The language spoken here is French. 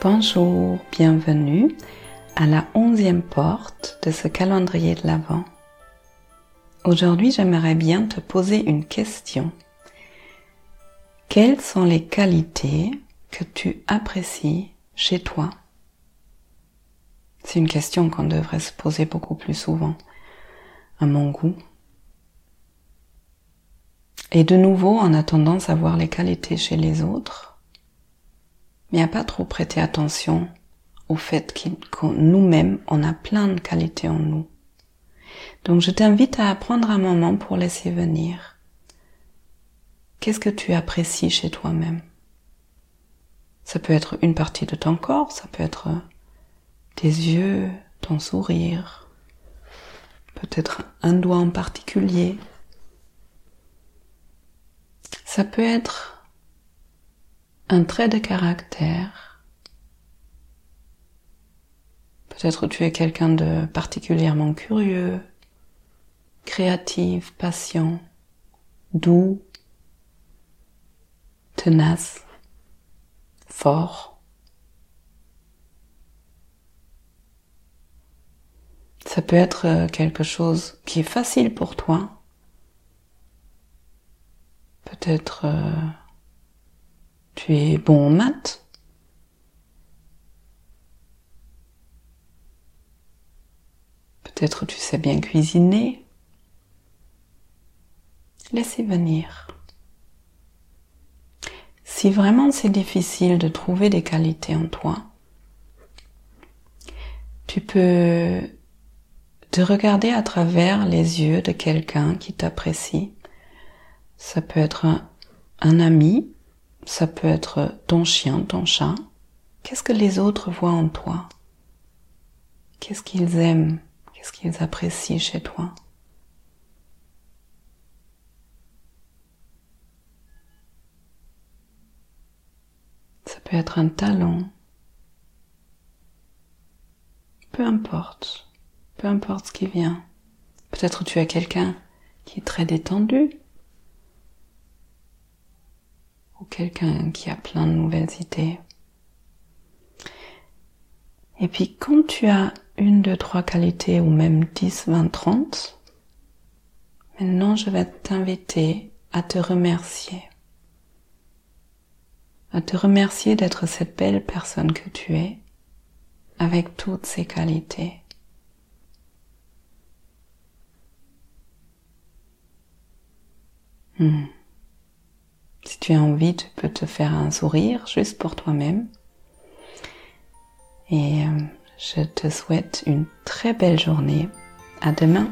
Bonjour, bienvenue à la onzième porte de ce calendrier de l'Avent. Aujourd'hui, j'aimerais bien te poser une question. Quelles sont les qualités que tu apprécies chez toi? C'est une question qu'on devrait se poser beaucoup plus souvent, à mon goût. Et de nouveau, on a tendance les qualités chez les autres mais à pas trop prêter attention au fait que nous-mêmes, on a plein de qualités en nous. Donc je t'invite à prendre un moment pour laisser venir. Qu'est-ce que tu apprécies chez toi-même? Ça peut être une partie de ton corps, ça peut être tes yeux, ton sourire, peut-être un doigt en particulier. Ça peut être un trait de caractère. Peut-être tu es quelqu'un de particulièrement curieux, créatif, patient, doux, tenace, fort. Ça peut être euh, quelque chose qui est facile pour toi. Peut-être euh, tu es bon en maths? Peut-être tu sais bien cuisiner. Laissez venir. Si vraiment c'est difficile de trouver des qualités en toi, tu peux te regarder à travers les yeux de quelqu'un qui t'apprécie. Ça peut être un, un ami, ça peut être ton chien, ton chat. Qu'est-ce que les autres voient en toi? Qu'est-ce qu'ils aiment? Qu'est-ce qu'ils apprécient chez toi? Ça peut être un talent. Peu importe. Peu importe ce qui vient. Peut-être tu as quelqu'un qui est très détendu, ou quelqu'un qui a plein de nouvelles idées. Et puis quand tu as une, deux, trois qualités ou même 10, 20, 30, maintenant je vais t'inviter à te remercier. À te remercier d'être cette belle personne que tu es avec toutes ces qualités. Hmm. Envie, tu peux te faire un sourire juste pour toi-même. Et euh, je te souhaite une très belle journée. À demain.